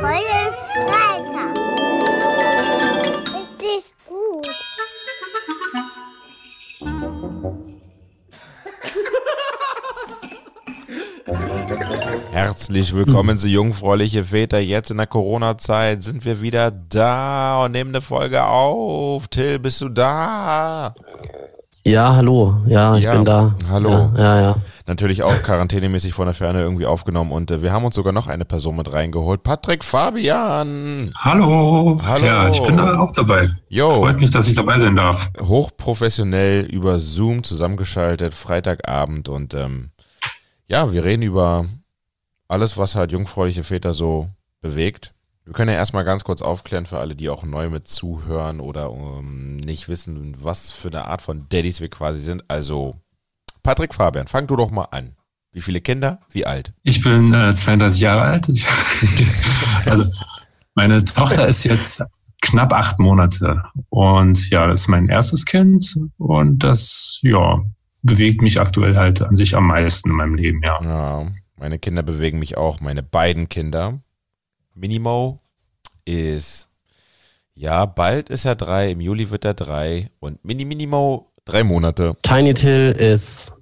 Jungfräuliche Freitag. Richtig gut. Herzlich willkommen zu Jungfräuliche Väter. Jetzt in der Corona-Zeit sind wir wieder da und nehmen eine Folge auf. Till, bist du da? Ja, hallo. Ja, ich Ja, bin da. hallo. Ja, ja. ja. Natürlich auch quarantänemäßig von der Ferne irgendwie aufgenommen und äh, wir haben uns sogar noch eine Person mit reingeholt. Patrick Fabian. Hallo. Hallo. Ja, ich bin da auch dabei. Jo. Freut mich, dass ich dabei sein darf. Hochprofessionell über Zoom zusammengeschaltet, Freitagabend und ähm, ja, wir reden über alles, was halt jungfräuliche Väter so bewegt. Wir können ja erstmal ganz kurz aufklären für alle, die auch neu mit zuhören oder ähm, nicht wissen, was für eine Art von Daddys wir quasi sind. Also, Patrick Fabian, fang du doch mal an. Wie viele Kinder? Wie alt? Ich bin äh, 32 Jahre alt. Ich- also meine Tochter ist jetzt knapp acht Monate und ja, das ist mein erstes Kind und das ja bewegt mich aktuell halt an sich am meisten in meinem Leben. Ja. Ja, meine Kinder bewegen mich auch. Meine beiden Kinder. Minimo ist, ja, bald ist er drei, im Juli wird er drei und Mini Minimo drei Monate. Tiny Till ist,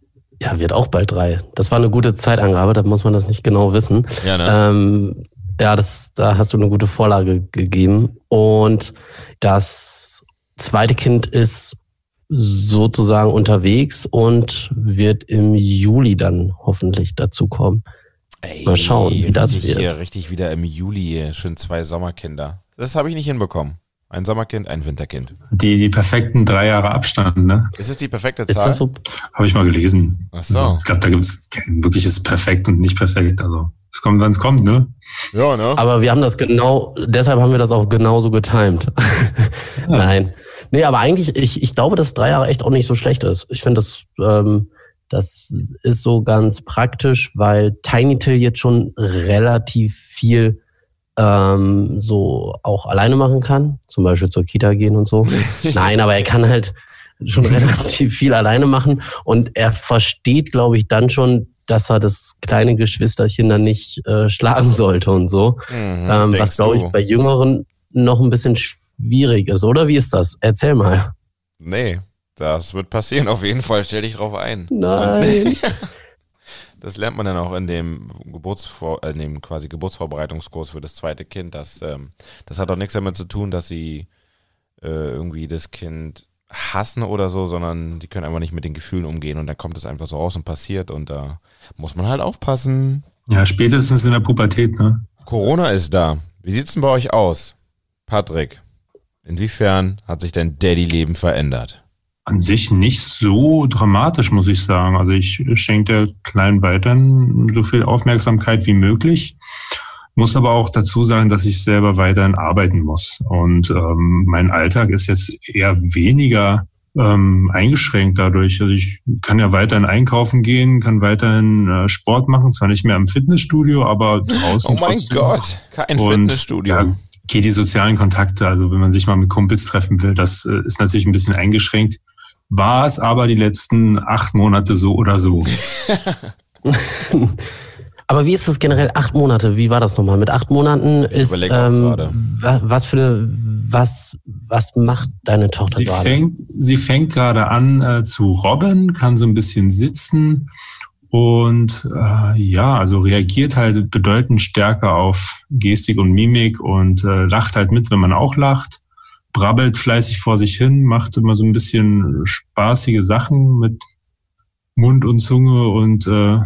ja, wird auch bald drei. Das war eine gute Zeitangabe, da muss man das nicht genau wissen. Ja, ne? Ähm, ja, das, da hast du eine gute Vorlage gegeben. Und das zweite Kind ist sozusagen unterwegs und wird im Juli dann hoffentlich dazukommen. Ey, mal schauen, wie das wird. Hier, richtig wieder im Juli, schön zwei Sommerkinder. Das habe ich nicht hinbekommen. Ein Sommerkind, ein Winterkind. Die, die perfekten drei Jahre Abstand, ne? Ist es die perfekte Ist Zahl? das so? Habe ich mal gelesen. Ach so. Also, ich glaube, da gibt es kein wirkliches Perfekt und nicht perfekt. Also es kommt, wann es kommt, ne? Ja, ne? Aber wir haben das genau, deshalb haben wir das auch genauso getimed. Nein. Nee, aber eigentlich, ich, ich glaube, dass drei Jahre echt auch nicht so schlecht ist. Ich finde, das, ähm, das ist so ganz praktisch, weil Tiny Till jetzt schon relativ viel ähm, so auch alleine machen kann. Zum Beispiel zur Kita gehen und so. Nein, aber er kann halt schon relativ viel alleine machen und er versteht, glaube ich, dann schon, dass er das kleine Geschwisterchen dann nicht äh, schlagen sollte und so. Mhm, Ähm, was, glaube ich, bei Jüngeren noch ein bisschen schwierig ist, oder? Wie ist das? Erzähl mal. Nee, das wird passieren auf jeden Fall. Stell dich drauf ein. Nein. Das lernt man dann auch in dem Geburtsvor äh, in dem quasi Geburtsvorbereitungskurs für das zweite Kind. Das, ähm, das hat auch nichts damit zu tun, dass sie äh, irgendwie das Kind hassen oder so, sondern die können einfach nicht mit den Gefühlen umgehen und dann kommt es einfach so raus und passiert und da muss man halt aufpassen. Ja, spätestens in der Pubertät, ne? Corona ist da. Wie sieht's denn bei euch aus? Patrick, inwiefern hat sich dein Daddy-Leben verändert? An sich nicht so dramatisch, muss ich sagen. Also ich schenke der Kleinen weiterhin so viel Aufmerksamkeit wie möglich. Muss aber auch dazu sagen, dass ich selber weiterhin arbeiten muss. Und ähm, mein Alltag ist jetzt eher weniger ähm, eingeschränkt dadurch. Also ich kann ja weiterhin einkaufen gehen, kann weiterhin äh, Sport machen, zwar nicht mehr im Fitnessstudio, aber draußen. Oh mein trotzdem. Gott, kein Und, Fitnessstudio. Ja, okay, die sozialen Kontakte, also wenn man sich mal mit Kumpels treffen will, das äh, ist natürlich ein bisschen eingeschränkt. War es aber die letzten acht Monate so oder so. Aber wie ist das generell? Acht Monate, wie war das nochmal? Mit acht Monaten ist ähm, was für eine, was, was macht deine Tochter Sie gerade? fängt, sie fängt gerade an äh, zu robben, kann so ein bisschen sitzen und äh, ja, also reagiert halt bedeutend stärker auf Gestik und Mimik und äh, lacht halt mit, wenn man auch lacht, brabbelt fleißig vor sich hin, macht immer so ein bisschen spaßige Sachen mit Mund und Zunge und äh,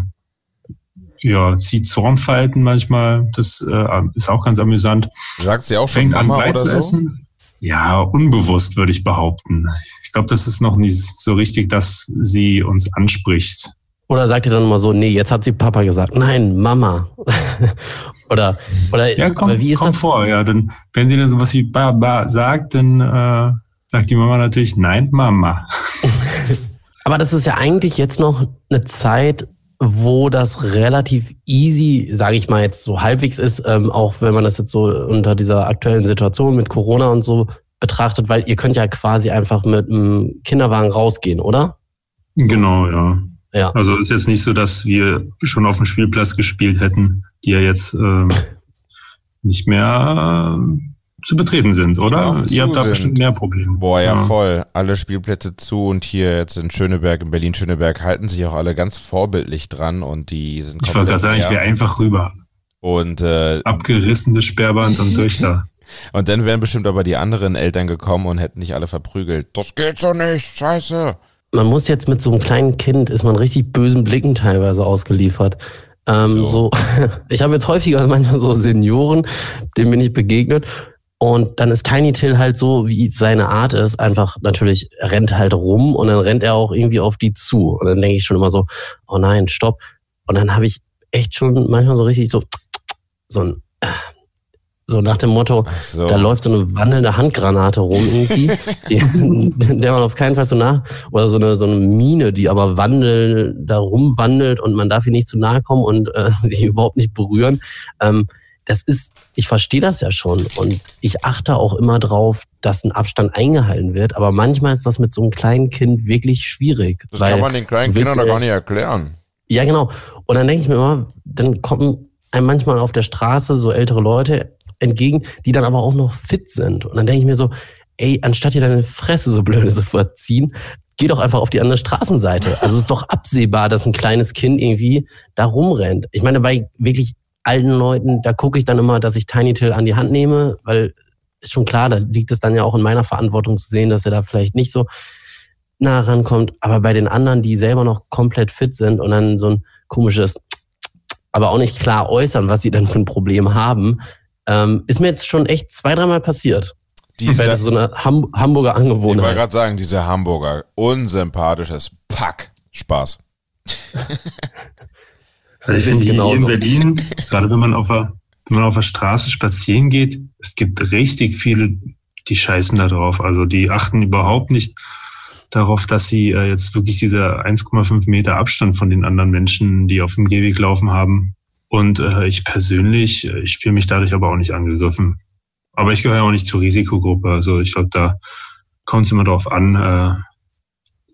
ja, zieht Zornfalten manchmal. Das äh, ist auch ganz amüsant Sagt sie auch schon fängt an Mama Brei oder zu so? essen. Ja, unbewusst würde ich behaupten. Ich glaube, das ist noch nicht so richtig, dass sie uns anspricht. Oder sagt ihr dann mal so, nee, jetzt hat sie Papa gesagt. Nein, Mama. oder, oder, Ja, kommt, wie ist kommt das? vor. Ja, dann, wenn sie dann sowas wie Baba sagt, dann äh, sagt die Mama natürlich Nein, Mama. Aber das ist ja eigentlich jetzt noch eine Zeit, wo das relativ easy, sage ich mal jetzt so halbwegs ist, ähm, auch wenn man das jetzt so unter dieser aktuellen Situation mit Corona und so betrachtet, weil ihr könnt ja quasi einfach mit einem Kinderwagen rausgehen, oder? Genau, ja. Ja. Also ist jetzt nicht so, dass wir schon auf dem Spielplatz gespielt hätten, die ja jetzt ähm, nicht mehr äh, zu betreten sind, oder? Ihr habt da sind. bestimmt mehr Probleme. Boah, ja, voll. Alle Spielplätze zu und hier jetzt in Schöneberg, in Berlin-Schöneberg halten sich auch alle ganz vorbildlich dran und die sind Ich wollte gerade sagen, ich wäre einfach rüber. Und, äh, Abgerissenes Sperrband und durch da. und dann wären bestimmt aber die anderen Eltern gekommen und hätten nicht alle verprügelt. Das geht so nicht, scheiße. Man muss jetzt mit so einem kleinen Kind, ist man richtig bösen Blicken teilweise ausgeliefert. Ähm, So. so. ich habe jetzt häufiger manchmal so Senioren, denen bin ich begegnet. Und dann ist Tiny Till halt so, wie seine Art ist, einfach natürlich rennt halt rum und dann rennt er auch irgendwie auf die zu. Und dann denke ich schon immer so, oh nein, stopp. Und dann habe ich echt schon manchmal so richtig so, so ein, so nach dem Motto, so. da läuft so eine wandelnde Handgranate rum irgendwie, die, der man auf keinen Fall zu nah, oder so eine, so eine Mine, die aber wandel, da rumwandelt und man darf ihr nicht zu nahe kommen und äh, sie überhaupt nicht berühren. Ähm, das ist, ich verstehe das ja schon und ich achte auch immer drauf, dass ein Abstand eingehalten wird, aber manchmal ist das mit so einem kleinen Kind wirklich schwierig. Das weil kann man den kleinen Kindern doch gar nicht erklären. ja, genau. Und dann denke ich mir immer, dann kommen einem manchmal auf der Straße so ältere Leute entgegen, die dann aber auch noch fit sind. Und dann denke ich mir so, ey, anstatt dir deine Fresse so blöde zu verziehen, geh doch einfach auf die andere Straßenseite. Also es ist doch absehbar, dass ein kleines Kind irgendwie da rumrennt. Ich meine, bei wirklich alten Leuten, da gucke ich dann immer, dass ich Tiny Till an die Hand nehme, weil ist schon klar, da liegt es dann ja auch in meiner Verantwortung zu sehen, dass er da vielleicht nicht so nah rankommt. Aber bei den anderen, die selber noch komplett fit sind und dann so ein komisches, aber auch nicht klar äußern, was sie dann für ein Problem haben, ähm, ist mir jetzt schon echt zwei, dreimal passiert. Weil Diese, das so eine Ham Hamburger ich wollte Angewohnheit. gerade sagen, diese Hamburger, unsympathisches Pack. Spaß. Also ich finde ich hier in. Berlin, gerade wenn man auf der, wenn man auf der Straße spazieren geht, es gibt richtig viele, die scheißen da drauf. Also die achten überhaupt nicht darauf, dass sie äh, jetzt wirklich diese 1,5 Meter Abstand von den anderen Menschen, die auf dem Gehweg laufen haben. Und äh, ich persönlich, äh, ich fühle mich dadurch aber auch nicht angegriffen. Aber ich gehöre auch nicht zur Risikogruppe. Also ich glaube, da kommt es immer darauf an, äh, ja,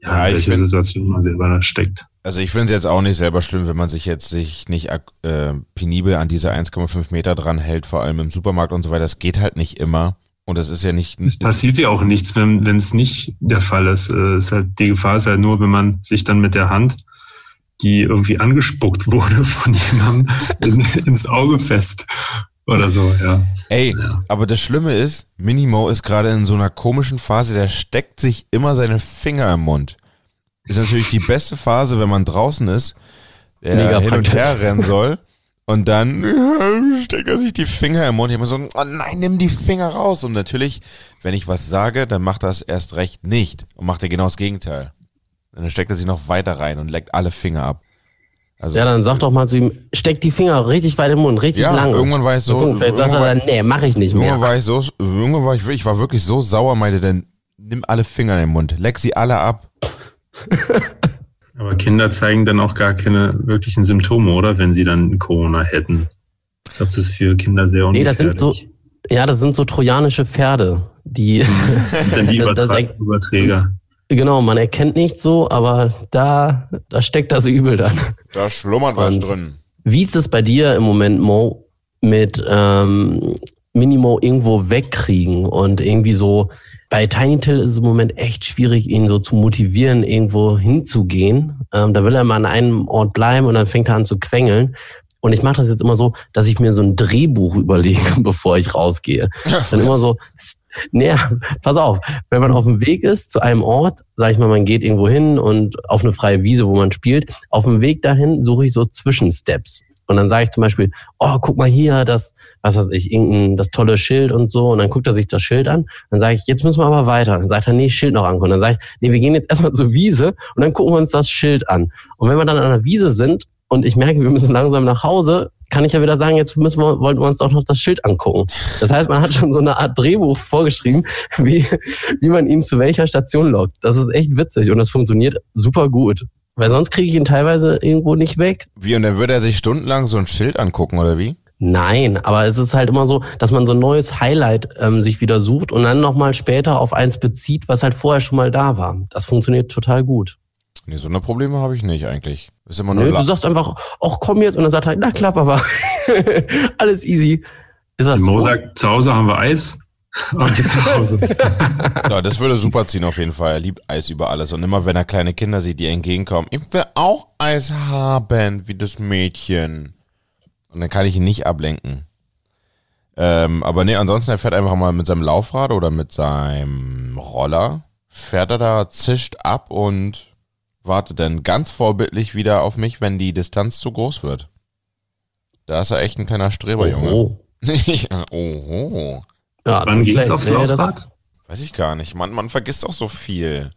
Ja, welche find- Situation man selber da steckt. Also ich finde es jetzt auch nicht selber schlimm, wenn man sich jetzt sich nicht äh, penibel an diese 1,5 Meter dran hält, vor allem im Supermarkt und so weiter. Das geht halt nicht immer. Und das ist ja nicht. Es passiert ja auch nichts, wenn wenn es nicht der Fall ist. Äh, ist halt, die Gefahr ist halt nur, wenn man sich dann mit der Hand, die irgendwie angespuckt wurde von jemandem, in, ins Auge fest oder so, ja. Ey, Ja. aber das Schlimme ist, Minimo ist gerade in so einer komischen Phase, der steckt sich immer seine Finger im Mund. Ist natürlich die beste Phase, wenn man draußen ist, der Mega hin und her rennen soll. Und dann steckt er sich die Finger im Mund. Ich immer so, oh nein, nimm die Finger raus. Und natürlich, wenn ich was sage, dann macht er es erst recht nicht und macht er genau das Gegenteil. Und dann steckt er sich noch weiter rein und leckt alle Finger ab. Also Ja, dann sag doch mal zu ihm, steck die Finger richtig weit im Mund, richtig Ja, lang. irgendwann war ich so- Gucken, vielleicht sagt er dann, nee, mach ich nicht Irgendwann mehr. war ich so, irgendwann war ich, wirklich- ich war wirklich so sauer, meinte dann, nimm alle Finger in den Mund, leck sie alle ab. Aber Kinder zeigen dann auch gar keine wirklichen Symptome, oder? Wenn sie dann Corona hätten. Ich glaube, das ist für Kinder sehr Nee, ungefährlich. das sind so, ja, das sind so trojanische Pferde, die, Und dann die Überträger. Genau, man erkennt nicht so, aber da, da steckt das Übel dann. Da schlummert was drin. Wie ist es bei dir im Moment, Mo, mit ähm, Minimo irgendwo wegkriegen und irgendwie so, bei Tiny Till ist es im Moment echt schwierig, ihn so zu motivieren, irgendwo hinzugehen. Ähm, da will er mal an einem Ort bleiben und dann fängt er an zu quengeln. Und ich mache das jetzt immer so, dass ich mir so ein Drehbuch überlege, bevor ich rausgehe. Dann immer so, naja, pass auf, wenn man auf dem Weg ist zu einem Ort, sag ich mal, man geht irgendwo hin und auf eine freie Wiese, wo man spielt, auf dem Weg dahin suche ich so Zwischensteps. Und dann sage ich zum Beispiel, oh, guck mal hier, das, was weiß ich, irgendein, das tolle Schild und so. Und dann guckt er sich das Schild an. Dann sage ich, jetzt müssen wir aber weiter. Dann sagt er, nee, Schild noch angucken. Dann sage ich, nee, wir gehen jetzt erstmal zur Wiese und dann gucken wir uns das Schild an. Und wenn wir dann an der Wiese sind und ich merke, wir müssen langsam nach Hause, kann ich ja wieder sagen, jetzt müssen wir, wollten wir uns doch noch das Schild angucken. Das heißt, man hat schon so eine Art Drehbuch vorgeschrieben, wie, wie man ihn zu welcher Station lockt. Das ist echt witzig und das funktioniert super gut. Weil sonst kriege ich ihn teilweise irgendwo nicht weg. Wie, und dann würde er sich stundenlang so ein Schild angucken, oder wie? Nein, aber es ist halt immer so, dass man so ein neues Highlight ähm, sich wieder sucht und dann nochmal später auf eins bezieht, was halt vorher schon mal da war. Das funktioniert total gut. Nee, so eine Probleme habe ich nicht eigentlich. Ist immer nur la- du sagst einfach, ach komm jetzt und dann sagt er, na klar, Papa, alles easy. Ist das Mo so? sagt, zu Hause haben wir Eis. Und jetzt nach Hause. Ja, das würde super ziehen auf jeden Fall. Er liebt Eis über alles. Und immer wenn er kleine Kinder sieht, die entgegenkommen, ich will auch Eis haben, wie das Mädchen. Und dann kann ich ihn nicht ablenken. Ähm, aber nee, ansonsten, er fährt einfach mal mit seinem Laufrad oder mit seinem Roller, fährt er da, zischt ab und wartet dann ganz vorbildlich wieder auf mich, wenn die Distanz zu groß wird. Da ist er echt ein kleiner Streberjunge. Oh. ja, oho. Ja, Wann ging's aufs Laufrad? Weiß ich gar nicht. Man, man vergisst auch so viel.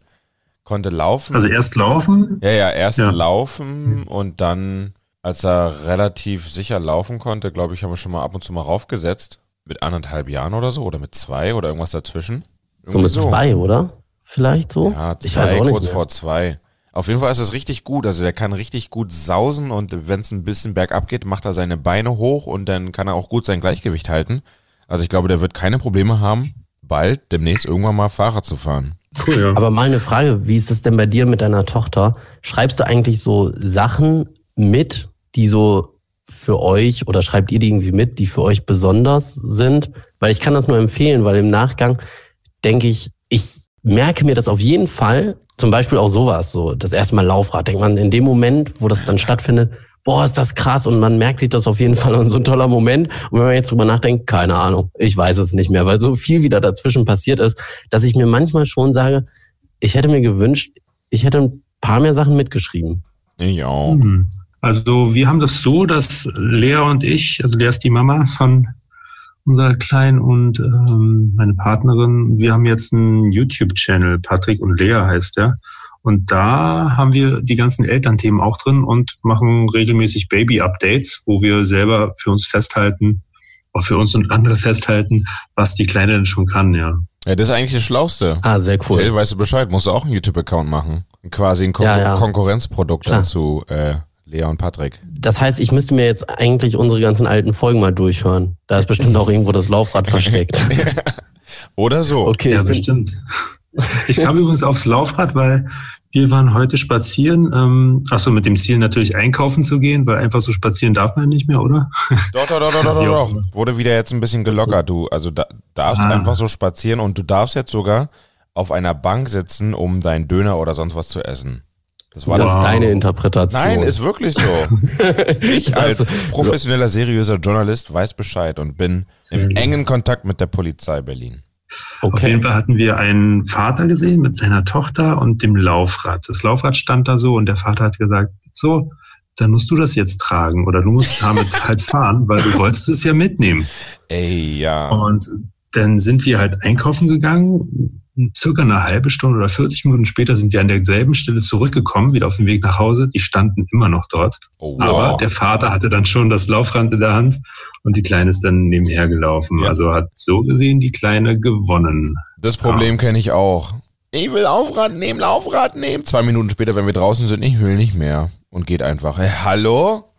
Konnte laufen. Also erst laufen, ja, ja, erst Ja. laufen und dann, als er relativ sicher laufen konnte, glaube ich, haben wir schon mal ab und zu mal raufgesetzt. Mit anderthalb Jahren oder so oder mit zwei oder irgendwas dazwischen. So mit Irgendwie zwei, oder? Vielleicht so? Ja, ich weiß zwei, kurz mehr. vor zwei. Auf jeden Fall ist es richtig gut. Also der kann richtig gut sausen und wenn es ein bisschen bergab geht, macht er seine Beine hoch und dann kann er auch gut sein Gleichgewicht halten. Also ich glaube, der wird keine Probleme haben, bald demnächst irgendwann mal Fahrrad zu fahren. cool, ja. Aber mal eine Frage, wie ist es denn bei dir mit deiner Tochter? Schreibst du eigentlich so Sachen mit, die so für euch oder schreibt ihr die irgendwie mit, die für euch besonders sind? Weil ich kann das nur empfehlen, weil im Nachgang denke ich, ich merke mir das auf jeden Fall, zum Beispiel auch sowas, so das erste Mal Laufrad, denkt man in dem Moment, wo das dann stattfindet, boah, ist das krass und man merkt sich das auf jeden Fall und so ein toller Moment. Und wenn man jetzt drüber nachdenkt, keine Ahnung, ich weiß es nicht mehr, weil so viel wieder dazwischen passiert ist, dass ich mir manchmal schon sage, ich hätte mir gewünscht, ich hätte ein paar mehr Sachen mitgeschrieben. Ich auch. Hm. Also wir haben das so, dass Lea und ich, also Lea ist die Mama von unserer Kleinen und ähm, meine Partnerin, wir haben jetzt einen YouTube-Channel, Patrick und Lea heißt der. Und da haben wir die ganzen Elternthemen auch drin und machen regelmäßig Baby-Updates, wo wir selber für uns festhalten, auch für uns und andere festhalten, was die Kleine denn schon kann, ja. Ja, das ist eigentlich das Schlauste. Ah, sehr cool. Till, weißt du Bescheid, musst du auch einen YouTube-Account machen. Quasi ein Kon Ja, ja. Konkurrenzprodukt Klar. dann zu äh, Lea und Patrick. Das heißt, ich müsste mir jetzt eigentlich unsere ganzen alten Folgen mal durchhören. Da ist bestimmt auch irgendwo das Laufrad versteckt. Oder so. Okay, ja, bestimmt. Ich kam übrigens aufs Laufrad, weil wir waren heute spazieren. Ähm, achso, mit dem Ziel natürlich einkaufen zu gehen, weil einfach so spazieren darf man nicht mehr, oder? Doch, doch, doch, doch, doch, doch, doch. Wurde wieder jetzt ein bisschen gelockert, du. Also da, darfst Ah. einfach so spazieren und du darfst jetzt sogar auf einer Bank sitzen, um deinen Döner oder sonst was zu essen. Das war das das. ist Wow. deine Interpretation. Nein, ist wirklich so. Ich als professioneller, seriöser Journalist weiß Bescheid und bin Sehr im gut. engen Kontakt mit der Polizei Berlin. Auf Okay. jeden Fall hatten wir einen Vater gesehen mit seiner Tochter und dem Laufrad. Das Laufrad stand da so und der Vater hat gesagt, so, dann musst du das jetzt tragen oder du musst damit halt fahren, weil du wolltest es ja mitnehmen. Ey, ja. Und dann sind wir halt einkaufen gegangen. Circa eine halbe Stunde oder 40 Minuten später sind wir an derselben Stelle zurückgekommen, wieder auf dem Weg nach Hause. Die standen immer noch dort. Oh, Aber wow. der Vater hatte dann schon das Laufrad in der Hand und die Kleine ist dann nebenher gelaufen. Ja. Also hat so gesehen die Kleine gewonnen. Das Problem kenne ich auch. Ich will Laufrad nehmen, Laufrad nehmen. Zwei Minuten später, wenn wir draußen sind, ich will nicht mehr. Und geht einfach. Hey, hallo?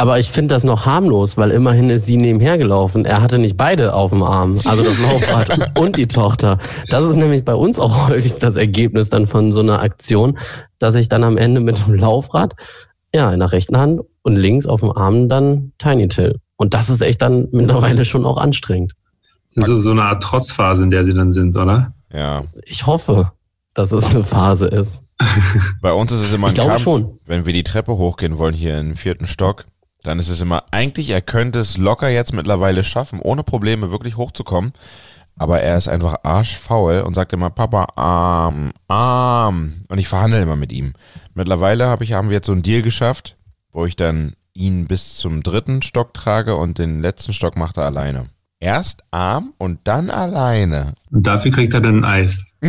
Aber ich finde das noch harmlos, weil immerhin ist sie nebenher gelaufen. Er hatte nicht beide auf dem Arm, also das Laufrad und die Tochter. Das ist nämlich bei uns auch häufig das Ergebnis dann von so einer Aktion, dass ich dann am Ende mit dem Laufrad, ja, in der rechten Hand und links auf dem Arm dann Tiny Till. Und das ist echt dann mittlerweile schon auch anstrengend. Das ist so- so eine Art Trotzphase, in der sie dann sind, oder? Ja. Ich hoffe, dass es eine Phase ist. Bei uns ist es immer Ich ein glaube Kampf. schon. Wenn wir die Treppe hochgehen wollen hier im vierten Stock, dann ist es immer, eigentlich, er könnte es locker jetzt mittlerweile schaffen, ohne Probleme wirklich hochzukommen. Aber er ist einfach arschfaul und sagt immer, Papa, arm, arm. Und ich verhandle immer mit ihm. Mittlerweile hab ich, haben wir jetzt so einen Deal geschafft, wo ich dann ihn bis zum dritten Stock trage und den letzten Stock macht er alleine. Erst arm und dann alleine. Und dafür kriegt er dann ein Eis.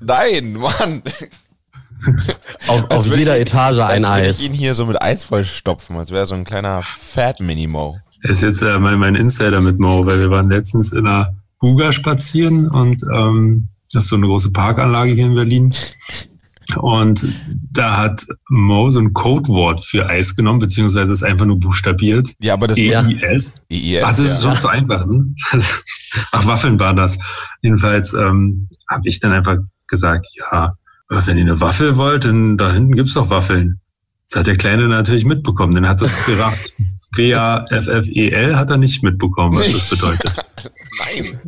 Nein, Mann. Auf, auf jeder ich- Etage ein als würde Eis. ich ihn hier so mit Eis vollstopfen, als wäre so ein kleiner Fat Minimo. Er ist jetzt äh, mein, mein Insider mit Mo, weil wir waren letztens in einer Buga spazieren und ähm, das ist so eine große Parkanlage hier in Berlin. Und da hat Mo so ein Codewort für Eis genommen, beziehungsweise ist einfach nur buchstabiert. Ja, aber das Ja. EIS. IIS, Ach, das ist ja. schon zu einfach, ne? Ach, Waffeln waren das. Jedenfalls ähm, habe ich dann einfach gesagt, ja, wenn ihr eine Waffel wollt, dann da hinten gibt's doch Waffeln. Das hat der Kleine natürlich mitbekommen, denn er hat das gerafft. W-A-F-F-E-L hat er nicht mitbekommen, was das bedeutet. Nein.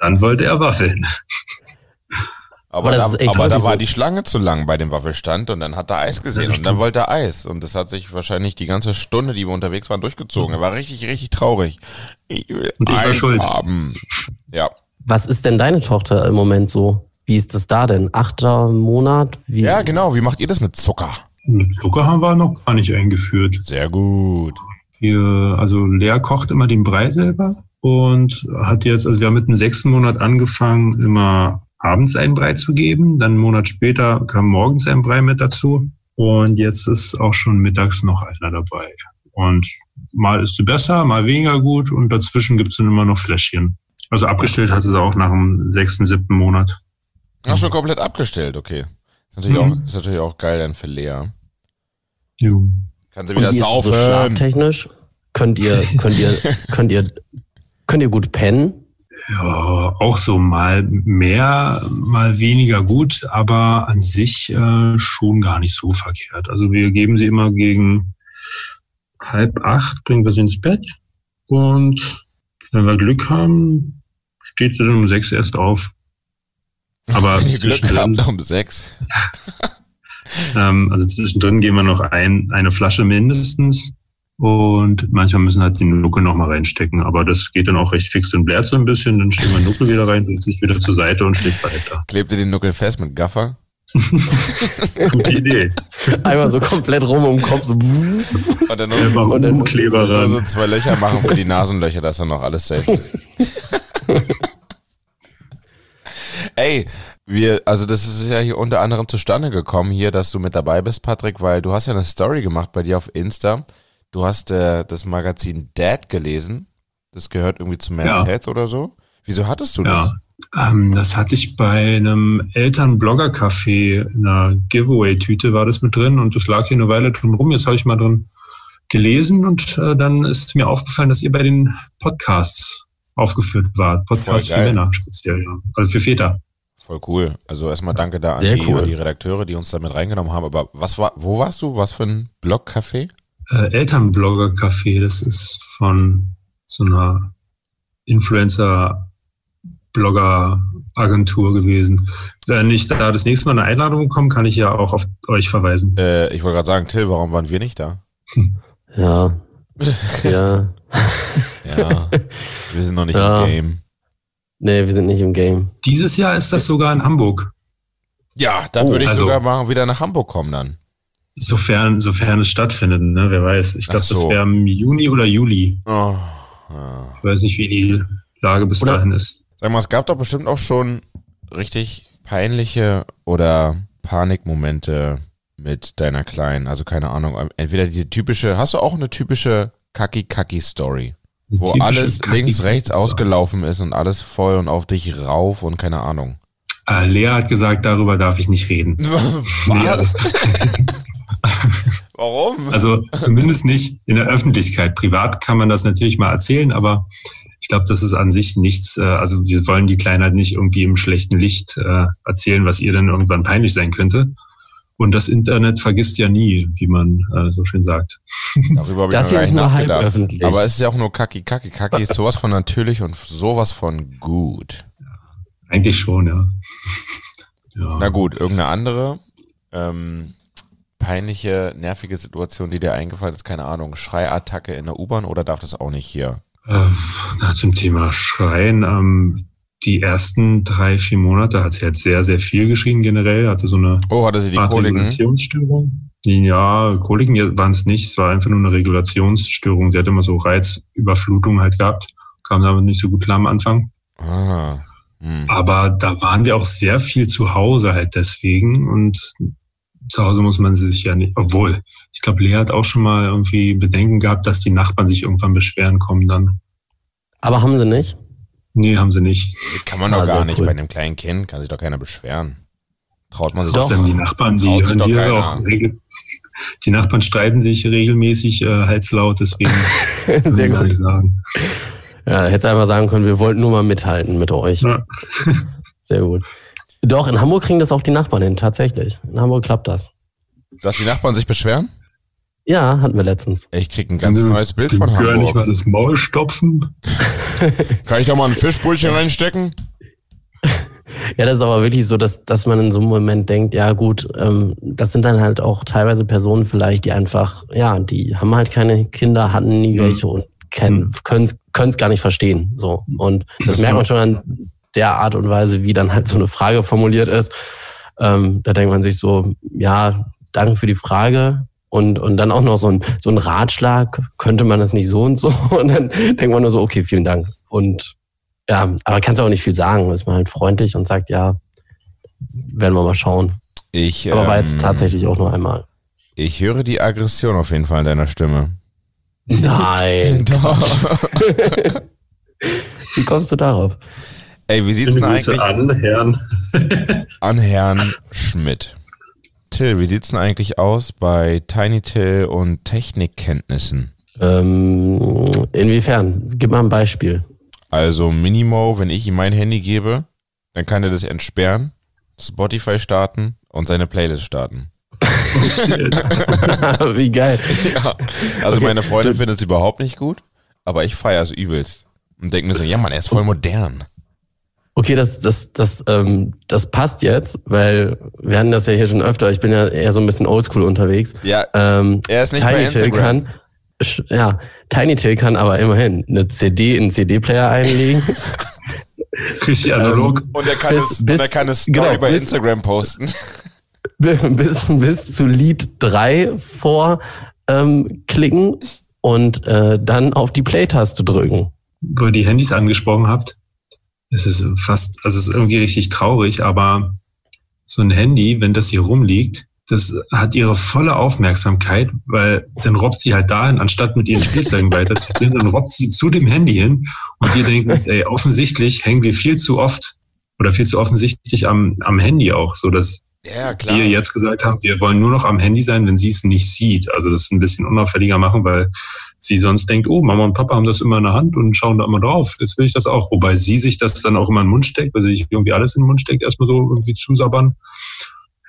Dann wollte er Waffeln. Aber, Aber da, aber da war so. die Schlange zu lang bei dem Waffelstand und dann hat er Eis gesehen Ja, und dann wollte er Eis. Und das hat sich wahrscheinlich die ganze Stunde, die wir unterwegs waren, durchgezogen. Er war richtig, richtig traurig. Ich will Und ich war Eis schuld. haben. Ja. Was ist denn deine Tochter im Moment so? Wie ist das da denn? Achter Monat? Wie? ja, genau. Wie macht ihr das mit Zucker? Mit Zucker haben wir noch gar nicht eingeführt. Sehr gut. Wir, also Lea kocht immer den Brei selber und hat jetzt, also wir haben mit dem sechsten Monat angefangen, immer abends einen Brei zu geben. Dann einen Monat später kam morgens ein Brei mit dazu. Und jetzt ist auch schon mittags noch einer dabei. Und mal ist sie besser, mal weniger gut und dazwischen gibt es dann immer noch Fläschchen. Also abgestellt hat sie es auch nach dem sechsten, siebten Monat. Ach, schon komplett abgestellt, okay. Ist natürlich, Mhm. auch, ist natürlich auch geil dann für Lea. Jo. Kann sie wieder es so saufen. schlaftechnisch? Könnt ihr, könnt ihr, könnt ihr, könnt ihr gut pennen? Ja, auch so mal mehr, mal weniger gut, aber an sich äh, schon gar nicht so verkehrt. Also wir geben sie immer gegen halb acht, bringen wir sie ins Bett und wenn wir Glück haben, steht sie dann um sechs erst auf. Aber Wenn zwischendrin, habt, um sechs. ähm, also zwischendrin gehen wir noch ein, eine Flasche mindestens. Und manchmal müssen halt die Nuckel noch mal reinstecken. Aber das geht dann auch recht fix und blärt so ein bisschen. Dann stellen wir Nuckel wieder rein, setzt sich wieder zur Seite und schläft weiter. Klebt ihr den Nuckel fest mit Gaffer? Gute Idee. Einmal so komplett rum um den Kopf, so. Und dann nur, Und dann- Umkleber nur so zwei Löcher machen für die Nasenlöcher, dass dann noch alles safe ist. Ey, wir, also das ist ja hier unter anderem zustande gekommen hier, dass du mit dabei bist, Patrick, weil du hast ja eine Story gemacht bei dir auf Insta. Du hast äh, das Magazin Dad gelesen. Das gehört irgendwie zu Men's Ja. Health oder so. Wieso hattest du das? Ja, ähm, das hatte ich bei einem Eltern-Blogger-Café in einer Giveaway-Tüte war das mit drin und das lag hier eine Weile drin rum. Jetzt habe ich mal drin gelesen und äh, dann ist mir aufgefallen, dass ihr bei den Podcasts aufgeführt wart. Podcasts für. Männer speziell, ja. also für Väter. Voll cool. Also erstmal danke da an die, cool. an die Redakteure, die uns damit reingenommen haben. Aber was war, wo warst du? Was für ein Blogcafé? Äh, Elternblogger-Café, das ist von so einer Influencer-Blogger-Agentur gewesen. Wenn ich da das nächste Mal eine Einladung bekomme, kann ich ja auch auf euch verweisen. Äh, ich wollte gerade sagen, Till, warum waren wir nicht da? Ja. Ja. Ja, wir sind noch nicht Ja. im Game. Nee, wir sind nicht im Game. Dieses Jahr ist das sogar in Hamburg. Ja, da Oh, würde ich also- sogar mal wieder nach Hamburg kommen dann. Sofern, sofern es stattfindet, ne? wer weiß. Ich glaube, so. das wäre im Juni oder Juli. Oh, ja. Ich weiß nicht, wie die Lage bis Oder- dahin ist. Sag mal, es gab doch bestimmt auch schon richtig peinliche oder Panikmomente mit deiner Kleinen. Also keine Ahnung, entweder diese typische, hast du auch eine typische Kaki-Kaki-Story? Wo alles links, rechts ausgelaufen ist und alles voll und auf dich rauf und keine Ahnung. Äh, Lea hat gesagt, darüber darf ich nicht reden. Nee, also, Warum? also zumindest nicht in der Öffentlichkeit. Privat kann man das natürlich mal erzählen, aber ich glaube, das ist an sich nichts. Äh, also wir wollen die Kleinheit nicht irgendwie im schlechten Licht äh, erzählen, was ihr dann irgendwann peinlich sein könnte. Und das Internet vergisst ja nie, wie man äh, so schön sagt. Darüber habe ich Das noch hier ist nicht nur halb nachgedacht. öffentlich. Aber es ist ja auch nur Kaki. Kaki, Kaki ist sowas von natürlich und sowas von gut. Eigentlich schon, ja. ja. Na gut, irgendeine andere ähm, peinliche, nervige Situation, die dir eingefallen ist, keine Ahnung, Schreiattacke in der U-Bahn oder darf das auch nicht hier? Ähm, na, zum Thema Schreien. Ähm, die ersten drei, vier Monate hat sie halt sehr, sehr viel geschrien generell. Hatte so eine Oh, hatte sie die? Regulationsstörung. Ja, Koliken waren es nicht. Es war einfach nur eine Regulationsstörung. Sie hatte immer so Reizüberflutung halt gehabt. Kam damit nicht so gut klar am Anfang. Ah, hm. Aber da waren wir auch sehr viel zu Hause halt deswegen. Und zu Hause muss man sich ja nicht, obwohl, ich glaube, Lea hat auch schon mal irgendwie Bedenken gehabt, dass die Nachbarn sich irgendwann beschweren kommen dann. Aber haben sie nicht? Nee, haben sie nicht. Kann man Ah, doch gar nicht. cool. Bei einem kleinen Kind kann sich doch keiner beschweren. Traut man sich Doch. Außerdem die Nachbarn, die hören doch hier auch die Nachbarn streiten sich regelmäßig äh, halslaut, deswegen kann Sehr ich gut. nicht sagen. Ja, hätte einfach sagen können, wir wollten nur mal mithalten mit euch. Ja. Sehr gut. Doch, in Hamburg kriegen das auch die Nachbarn hin, tatsächlich. In Hamburg klappt das. Dass die Nachbarn sich beschweren? Ja, hatten wir letztens. Ich krieg ein ganz Kann neues Bild dem von Gehör nicht Hamburg. mal das Maul stopfen. Kann ich da mal ein Fischbrötchen reinstecken? Ja, das ist aber wirklich so, dass, dass man in so einem Moment denkt, ja gut, ähm, das sind dann halt auch teilweise Personen vielleicht, die einfach, ja, die haben halt keine Kinder, hatten nie Mhm. welche und können es gar nicht verstehen. So. Und das, Das merkt man schon an der Art und Weise, wie dann halt so eine Frage formuliert ist. Ähm, da denkt man sich so, ja, danke für die Frage. Und, und dann auch noch so ein, so ein Ratschlag, könnte man das nicht so und so? Und dann denkt man nur so, okay, vielen Dank. Und ja, aber kannst auch nicht viel sagen. Ist man halt freundlich und sagt, ja, werden wir mal schauen. Ich, Aber war jetzt ähm, tatsächlich auch nur einmal. Ich höre die Aggression auf jeden Fall in deiner Stimme. Nein. Doch. Wie kommst du darauf? Ey, wie sieht's denn eigentlich an, Herrn. an Herrn Schmidt? Till, wie sieht's denn eigentlich aus bei Tiny Till und Technikkenntnissen? Ähm, inwiefern? Gib mal ein Beispiel. Also Minimo, wenn ich ihm mein Handy gebe, dann kann er das entsperren, Spotify starten und seine Playlist starten. Wie geil. Ja. Also Okay. meine Freundin findet es überhaupt nicht gut, aber ich feiere es übelst. Und denke mir so, ja Mann, er ist voll modern. Okay, das, das, das, ähm, das passt jetzt, weil wir hatten das ja hier schon öfter. Ich bin ja eher so ein bisschen oldschool unterwegs. Ja, Ähm, er ist nicht bei Tiny Till Instagram. kann, sch- ja, Tiny Till kann aber immerhin eine CD in einen CD-Player einlegen. Richtig analog. Und er kann Bis- es, bis- und er kann es Story genau, bei bis- Instagram posten. bis, bis zu Lied 3 vor ähm, klicken und äh, dann auf die Play-Taste drücken. wo ihr die Handys angesprochen habt, es ist fast, also es ist irgendwie richtig traurig, aber so ein Handy, wenn das hier rumliegt, das hat ihre volle Aufmerksamkeit, weil dann robbt sie halt dahin, anstatt mit ihren Spielzeugen weiterzuspielen, dann robbt sie zu dem Handy hin und wir denken uns, ey, offensichtlich hängen wir viel zu oft oder viel zu offensichtlich am, am Handy auch, so dass Ja, wir jetzt gesagt haben, wir wollen nur noch am Handy sein, wenn sie es nicht sieht. Also das ein bisschen unauffälliger machen, weil sie sonst denkt, oh, Mama und Papa haben das immer in der Hand und schauen da immer drauf. Jetzt will ich das auch. Wobei sie sich das dann auch immer in den Mund steckt, weil sie sich irgendwie alles in den Mund steckt, erstmal so irgendwie zusabbern.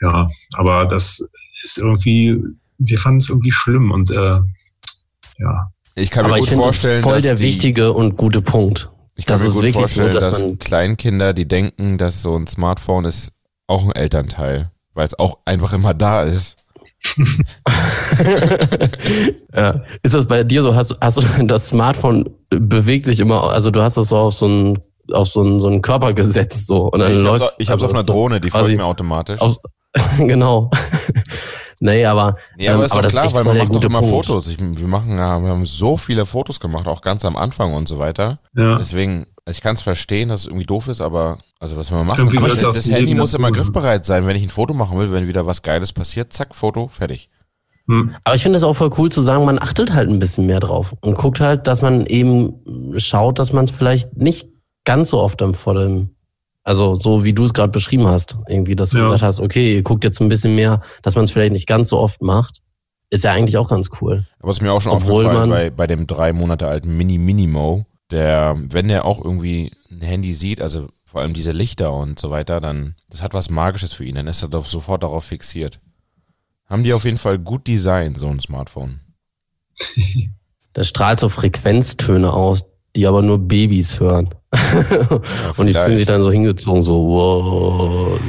Ja, aber das ist irgendwie, wir fanden es irgendwie schlimm und äh, ja, Ich kann mir Aber ich gut das vorstellen, ist voll dass der die, wichtige und gute Punkt. ich kann das mir ist gut wirklich so, vorstellen, dass dass Kleinkinder, die denken, dass so ein Smartphone ist auch ein Elternteil, weil es auch einfach immer da ist. ja. Ist das bei dir so? Hast, hast du das Smartphone bewegt sich immer, also du hast das so auf so einen auf so einen, so einen Körper gesetzt so und dann ich hab's, läuft ich hab's also auf einer Drohne, die folgt mir automatisch. aus, genau. nee, aber Nee, aber ähm, ist aber doch klar, weil man macht doch gute immer Punkt. Fotos. Ich, wir machen, ja, wir haben so viele Fotos gemacht, auch ganz am Anfang und so weiter. ja. Deswegen, ich kann es verstehen, dass es irgendwie doof ist, aber also was wir machen. Irgendwie das das Handy Leben muss immer griffbereit sein, wenn ich ein Foto machen will, wenn wieder was Geiles passiert, zack, Foto, fertig. Hm. Aber ich finde es auch voll cool zu sagen, man achtet halt ein bisschen mehr drauf und guckt halt, dass man eben schaut, dass man es vielleicht nicht ganz so oft am vor dem, also so wie du es gerade beschrieben hast, irgendwie, dass du Ja. gesagt hast, okay, ihr guckt jetzt ein bisschen mehr, dass man es vielleicht nicht ganz so oft macht, ist ja eigentlich auch ganz cool. Aber es ist mir auch schon Obwohl aufgefallen man- bei, bei dem drei Monate alten Mini Minimo, der, wenn der auch irgendwie ein Handy sieht, also vor allem diese Lichter und so weiter, dann, das hat was Magisches für ihn, dann ist er doch sofort darauf fixiert. Haben die auf jeden Fall gut designt, so ein Smartphone. Das strahlt so Frequenztöne aus, die aber nur Babys hören. Ja, und die fühlen sich dann so hingezogen, so wow.